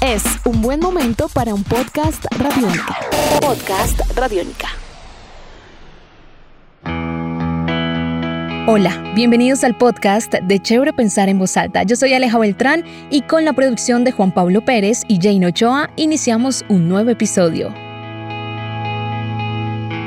Es un buen momento para un podcast radiónica. Podcast radiónica. Hola, bienvenidos al podcast de Chévere Pensar en Voz Alta. Yo soy Aleja Beltrán y con la producción de Juan Pablo Pérez y Jane Ochoa iniciamos un nuevo episodio.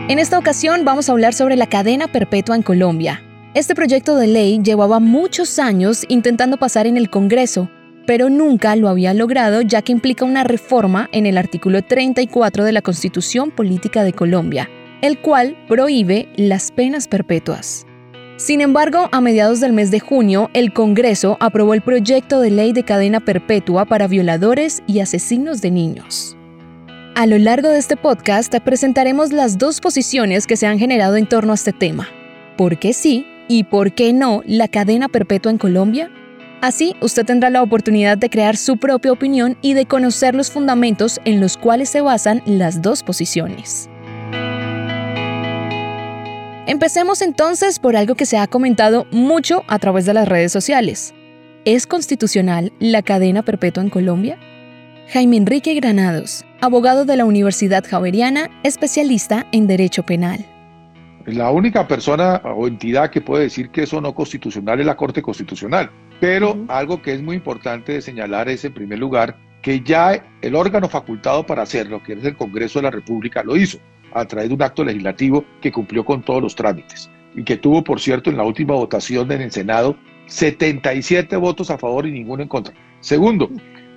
En esta ocasión vamos a hablar sobre la cadena perpetua en Colombia. Este proyecto de ley llevaba muchos años intentando pasar en el Congreso, pero nunca lo había logrado ya que implica una reforma en el artículo 34 de la Constitución Política de Colombia, el cual prohíbe las penas perpetuas. Sin embargo, a mediados del mes de junio, el Congreso aprobó el proyecto de ley de cadena perpetua para violadores y asesinos de niños. A lo largo de este podcast presentaremos las dos posiciones que se han generado en torno a este tema. ¿Por qué sí y por qué no la cadena perpetua en Colombia? Así, usted tendrá la oportunidad de crear su propia opinión y de conocer los fundamentos en los cuales se basan las dos posiciones. Empecemos entonces por algo que se ha comentado mucho a través de las redes sociales. ¿Es constitucional la cadena perpetua en Colombia? Jaime Enrique Granados, abogado de la Universidad Javeriana, especialista en Derecho Penal. La única persona o entidad que puede decir que eso no constitucional es la Corte Constitucional. Pero algo que es muy importante de señalar es, en primer lugar, que ya el órgano facultado para hacerlo, que es el Congreso de la República, lo hizo a través de un acto legislativo que cumplió con todos los trámites y que tuvo, por cierto, en la última votación en el Senado 77 votos a favor y ninguno en contra. Segundo,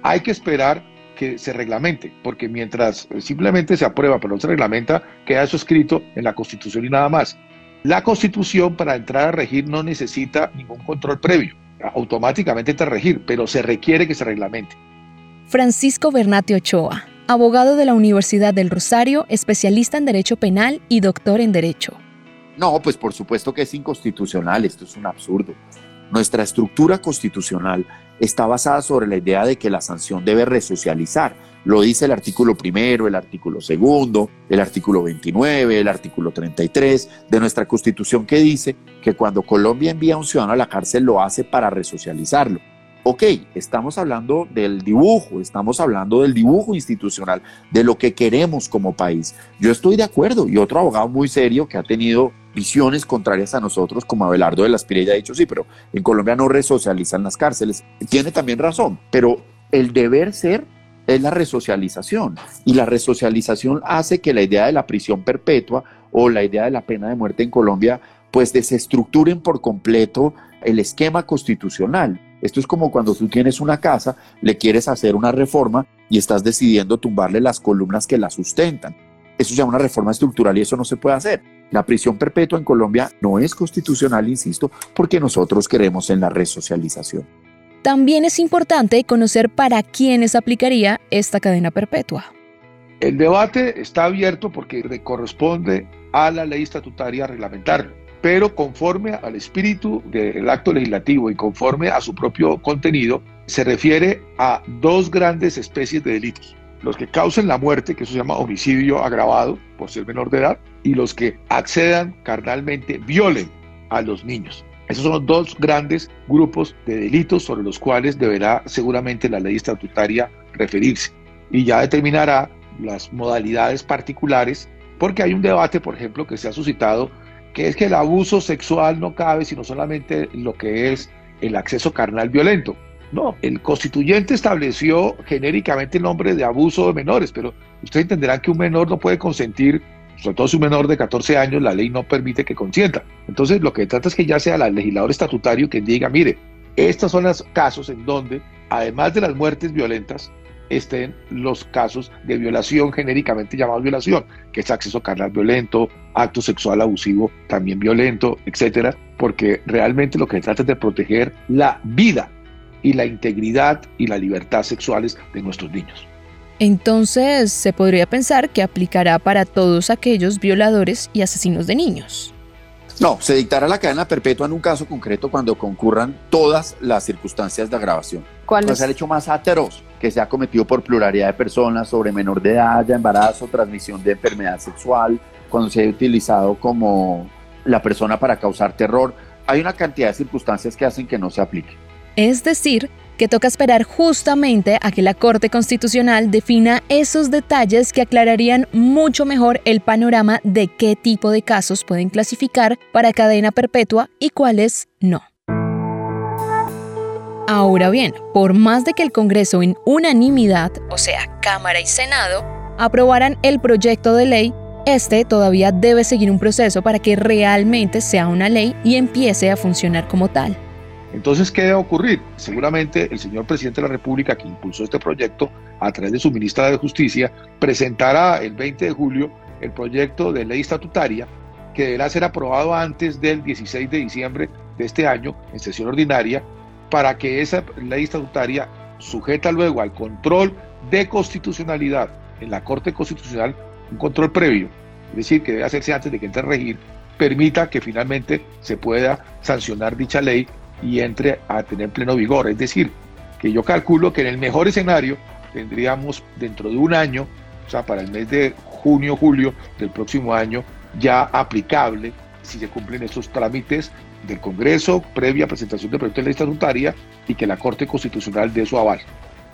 hay que esperar que se reglamente, porque mientras simplemente se aprueba pero no se reglamenta, queda eso escrito en la Constitución y nada más. La Constitución para entrar a regir no necesita ningún control previo automáticamente te regir, pero se requiere que se reglamente. Francisco Bernate Ochoa, abogado de la Universidad del Rosario, especialista en Derecho Penal y doctor en Derecho. No, pues por supuesto que es inconstitucional, esto es un absurdo. Nuestra estructura constitucional está basada sobre la idea de que la sanción debe resocializar. Lo dice el artículo primero, el artículo segundo, el artículo 29, el artículo 33 de nuestra constitución que dice que cuando Colombia envía a un ciudadano a la cárcel lo hace para resocializarlo. Ok, estamos hablando del dibujo, estamos hablando del dibujo institucional, de lo que queremos como país. Yo estoy de acuerdo y otro abogado muy serio que ha tenido visiones contrarias a nosotros, como Abelardo de las Pirella ha dicho, sí, pero en Colombia no resocializan las cárceles. Tiene también razón, pero el deber ser es la resocialización. Y la resocialización hace que la idea de la prisión perpetua o la idea de la pena de muerte en Colombia pues desestructuren por completo el esquema constitucional. Esto es como cuando tú tienes una casa, le quieres hacer una reforma y estás decidiendo tumbarle las columnas que la sustentan. Eso se llama una reforma estructural y eso no se puede hacer. La prisión perpetua en Colombia no es constitucional, insisto, porque nosotros queremos en la resocialización. También es importante conocer para quiénes aplicaría esta cadena perpetua. El debate está abierto porque le corresponde a la ley estatutaria reglamentarlo, pero conforme al espíritu del acto legislativo y conforme a su propio contenido, se refiere a dos grandes especies de delitos. Los que causen la muerte, que se llama homicidio agravado por ser menor de edad, y los que accedan carnalmente, violen a los niños. Esos son los dos grandes grupos de delitos sobre los cuales deberá seguramente la ley estatutaria referirse y ya determinará las modalidades particulares, porque hay un debate, por ejemplo, que se ha suscitado, que es que el abuso sexual no cabe sino solamente lo que es el acceso carnal violento. No, el constituyente estableció genéricamente el nombre de abuso de menores, pero ustedes entenderán que un menor no puede consentir sobre todo si un menor de 14 años, la ley no permite que consienta. Entonces, lo que trata es que ya sea el legislador estatutario quien diga, mire, estos son los casos en donde, además de las muertes violentas, estén los casos de violación genéricamente llamados violación, que es acceso carnal violento, acto sexual abusivo también violento, etcétera, porque realmente lo que trata es de proteger la vida y la integridad y la libertad sexuales de nuestros niños. Entonces, se podría pensar que aplicará para todos aquellos violadores y asesinos de niños. No, se dictará la cadena perpetua en un caso concreto cuando concurran todas las circunstancias de agravación. ¿Cuál es? el hecho más atroz que se ha cometido por pluralidad de personas sobre menor de edad, embarazo, transmisión de enfermedad sexual, cuando se ha utilizado como la persona para causar terror. Hay una cantidad de circunstancias que hacen que no se aplique. Es decir, que toca esperar justamente a que la Corte Constitucional defina esos detalles que aclararían mucho mejor el panorama de qué tipo de casos pueden clasificar para cadena perpetua y cuáles no. Ahora bien, por más de que el Congreso en unanimidad, o sea, Cámara y Senado, aprobaran el proyecto de ley, este todavía debe seguir un proceso para que realmente sea una ley y empiece a funcionar como tal. Entonces, ¿qué debe ocurrir? Seguramente el señor presidente de la República, que impulsó este proyecto a través de su ministra de Justicia, presentará el 20 de julio el proyecto de ley estatutaria que deberá ser aprobado antes del 16 de diciembre de este año en sesión ordinaria para que esa ley estatutaria, sujeta luego al control de constitucionalidad en la Corte Constitucional, un control previo, es decir, que debe hacerse antes de que entre a regir, permita que finalmente se pueda sancionar dicha ley y entre a tener pleno vigor. Es decir, que yo calculo que en el mejor escenario tendríamos dentro de un año, o sea, para el mes de junio, julio del próximo año, ya aplicable si se cumplen estos trámites del Congreso previa presentación del proyecto de ley estatutaria y que la Corte Constitucional dé su aval.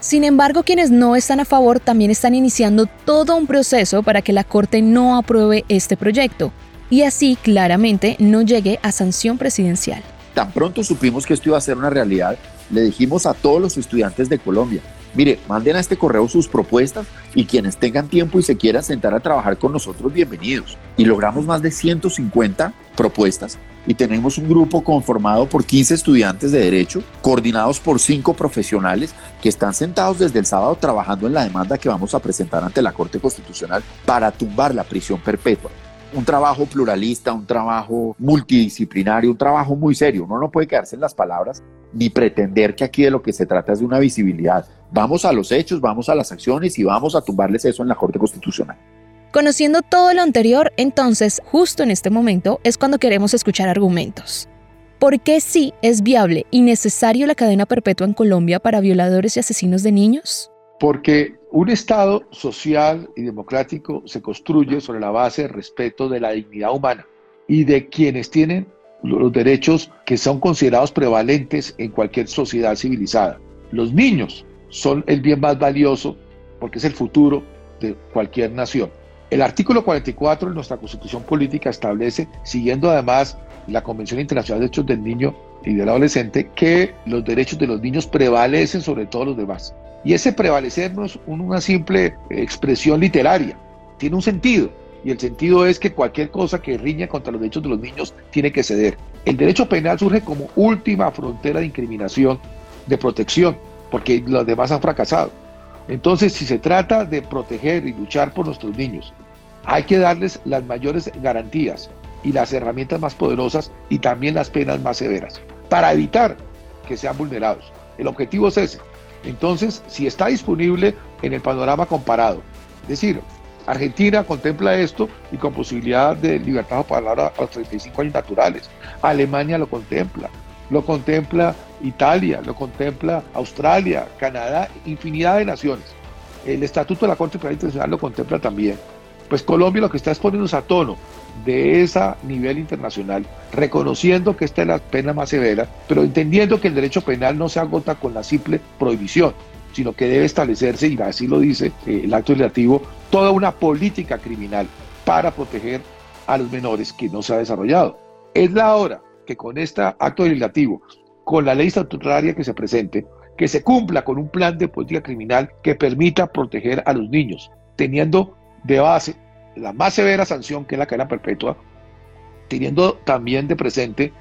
Sin embargo, quienes no están a favor también están iniciando todo un proceso para que la Corte no apruebe este proyecto y así claramente no llegue a sanción presidencial. Tan pronto supimos que esto iba a ser una realidad, le dijimos a todos los estudiantes de Colombia, Mire, manden a este correo sus propuestas y quienes tengan tiempo y se quieran sentar a trabajar con nosotros, bienvenidos. Y logramos más de 150 propuestas y tenemos un grupo conformado por 15 estudiantes de derecho, coordinados por 5 profesionales que están sentados desde el sábado trabajando en la demanda que vamos a presentar ante la Corte Constitucional para tumbar la prisión perpetua un trabajo pluralista, un trabajo multidisciplinario, un trabajo muy serio. Uno no puede quedarse en las palabras ni pretender que aquí de lo que se trata es de una visibilidad. Vamos a los hechos, vamos a las acciones y vamos a tumbarles eso en la Corte Constitucional. Conociendo todo lo anterior, entonces, justo en este momento es cuando queremos escuchar argumentos. ¿Por qué sí es viable y necesario la cadena perpetua en Colombia para violadores y asesinos de niños? Porque un Estado social y democrático se construye sobre la base del respeto de la dignidad humana y de quienes tienen los derechos que son considerados prevalentes en cualquier sociedad civilizada. Los niños son el bien más valioso porque es el futuro de cualquier nación. El artículo 44 de nuestra Constitución Política establece, siguiendo además la Convención Internacional de Derechos del Niño y del Adolescente, que los derechos de los niños prevalecen sobre todos los demás. Y ese prevalecer no es una simple expresión literaria, tiene un sentido. Y el sentido es que cualquier cosa que riña contra los derechos de los niños tiene que ceder. El derecho penal surge como última frontera de incriminación, de protección, porque los demás han fracasado. Entonces, si se trata de proteger y luchar por nuestros niños, hay que darles las mayores garantías y las herramientas más poderosas y también las penas más severas para evitar que sean vulnerados. El objetivo es ese, entonces, si está disponible en el panorama comparado, es decir, Argentina contempla esto y con posibilidad de libertad de palabra a los 35 años naturales. Alemania lo contempla, lo contempla Italia, lo contempla Australia, Canadá, infinidad de naciones. El Estatuto de la Corte Penal Internacional lo contempla también. Pues Colombia lo que está es poniéndose a tono de ese nivel internacional, reconociendo que esta es la pena más severa, pero entendiendo que el derecho penal no se agota con la simple prohibición, sino que debe establecerse, y así lo dice eh, el acto legislativo, toda una política criminal para proteger a los menores que no se ha desarrollado. Es la hora que con este acto legislativo, con la ley estatutaria que se presente, que se cumpla con un plan de política criminal que permita proteger a los niños, teniendo de base la más severa sanción que es la cadena perpetua, teniendo también de presente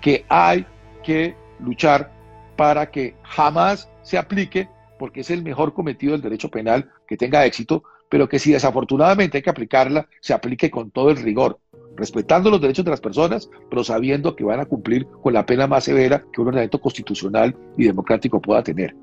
que hay que luchar para que jamás se aplique, porque es el mejor cometido del derecho penal que tenga éxito, pero que si desafortunadamente hay que aplicarla, se aplique con todo el rigor, respetando los derechos de las personas, pero sabiendo que van a cumplir con la pena más severa que un ordenamiento constitucional y democrático pueda tener.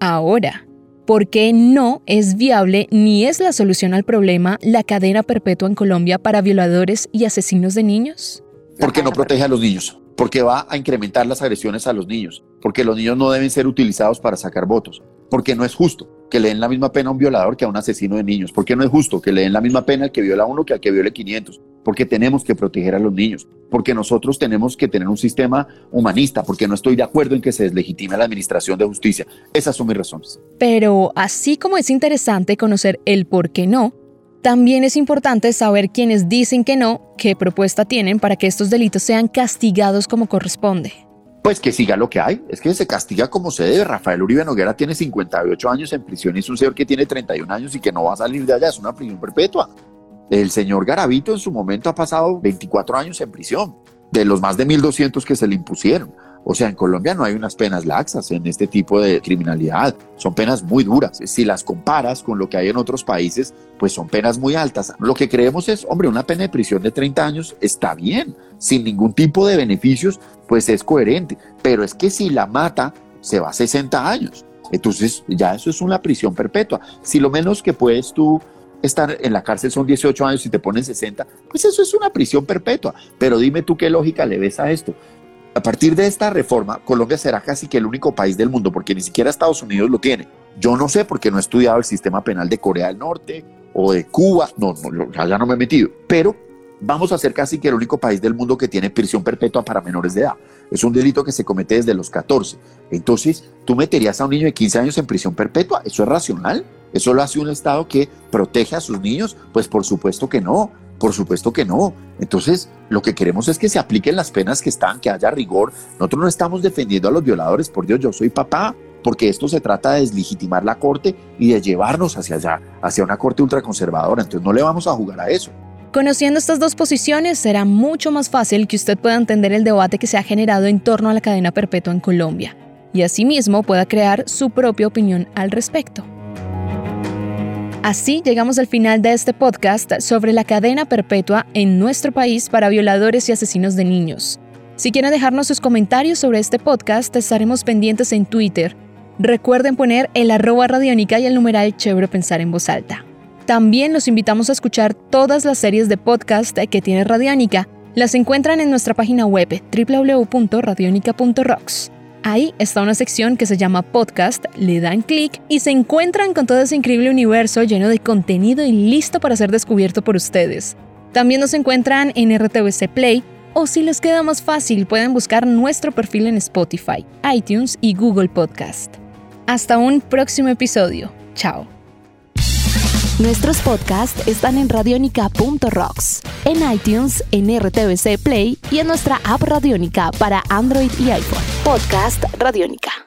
Ahora, ¿Por qué no es viable ni es la solución al problema la cadena perpetua en Colombia para violadores y asesinos de niños? Porque no protege a los niños, porque va a incrementar las agresiones a los niños, porque los niños no deben ser utilizados para sacar votos, porque no es justo que le den la misma pena a un violador que a un asesino de niños, porque no es justo que le den la misma pena al que viola a uno que al que viole 500, porque tenemos que proteger a los niños, porque nosotros tenemos que tener un sistema humanista, porque no estoy de acuerdo en que se deslegitime la administración de justicia. Esas son mis razones. Pero así como es interesante conocer el por qué no, también es importante saber quienes dicen que no, qué propuesta tienen para que estos delitos sean castigados como corresponde. Pues que siga lo que hay, es que se castiga como se debe. Rafael Uribe Noguera tiene 58 años en prisión y es un señor que tiene 31 años y que no va a salir de allá, es una prisión perpetua. El señor Garavito en su momento ha pasado 24 años en prisión, de los más de 1.200 que se le impusieron. O sea, en Colombia no hay unas penas laxas en este tipo de criminalidad. Son penas muy duras. Si las comparas con lo que hay en otros países, pues son penas muy altas. Lo que creemos es, hombre, una pena de prisión de 30 años está bien, sin ningún tipo de beneficios, pues es coherente. Pero es que si la mata, se va a 60 años. Entonces ya eso es una prisión perpetua. Si lo menos que puedes tú estar en la cárcel son 18 años y te ponen 60, pues eso es una prisión perpetua. Pero dime tú qué lógica le ves a esto. A partir de esta reforma, Colombia será casi que el único país del mundo, porque ni siquiera Estados Unidos lo tiene. Yo no sé porque no he estudiado el sistema penal de Corea del Norte o de Cuba, no, no ya no me he metido, pero vamos a ser casi que el único país del mundo que tiene prisión perpetua para menores de edad. Es un delito que se comete desde los 14. Entonces, ¿tú meterías a un niño de 15 años en prisión perpetua? ¿Eso es racional? ¿Eso lo hace un Estado que protege a sus niños? Pues por supuesto que no. Por supuesto que no. Entonces, lo que queremos es que se apliquen las penas que están, que haya rigor. Nosotros no estamos defendiendo a los violadores, por Dios, yo soy papá, porque esto se trata de deslegitimar la corte y de llevarnos hacia allá, hacia una corte ultraconservadora. Entonces, no le vamos a jugar a eso. Conociendo estas dos posiciones, será mucho más fácil que usted pueda entender el debate que se ha generado en torno a la cadena perpetua en Colombia y asimismo pueda crear su propia opinión al respecto. Así llegamos al final de este podcast sobre la cadena perpetua en nuestro país para violadores y asesinos de niños. Si quieren dejarnos sus comentarios sobre este podcast, estaremos pendientes en Twitter. Recuerden poner el arroba radiónica y el numeral chévere pensar en voz alta. También los invitamos a escuchar todas las series de podcast que tiene Radiónica. Las encuentran en nuestra página web www.radionica.rocks. Ahí está una sección que se llama Podcast, le dan clic y se encuentran con todo ese increíble universo lleno de contenido y listo para ser descubierto por ustedes. También nos encuentran en RTVC Play o si les queda más fácil pueden buscar nuestro perfil en Spotify, iTunes y Google Podcast. Hasta un próximo episodio. Chao. Nuestros podcasts están en radionica.rocks, en iTunes, en RTVC Play y en nuestra app Radionica para Android y iPhone. Podcast Radionica.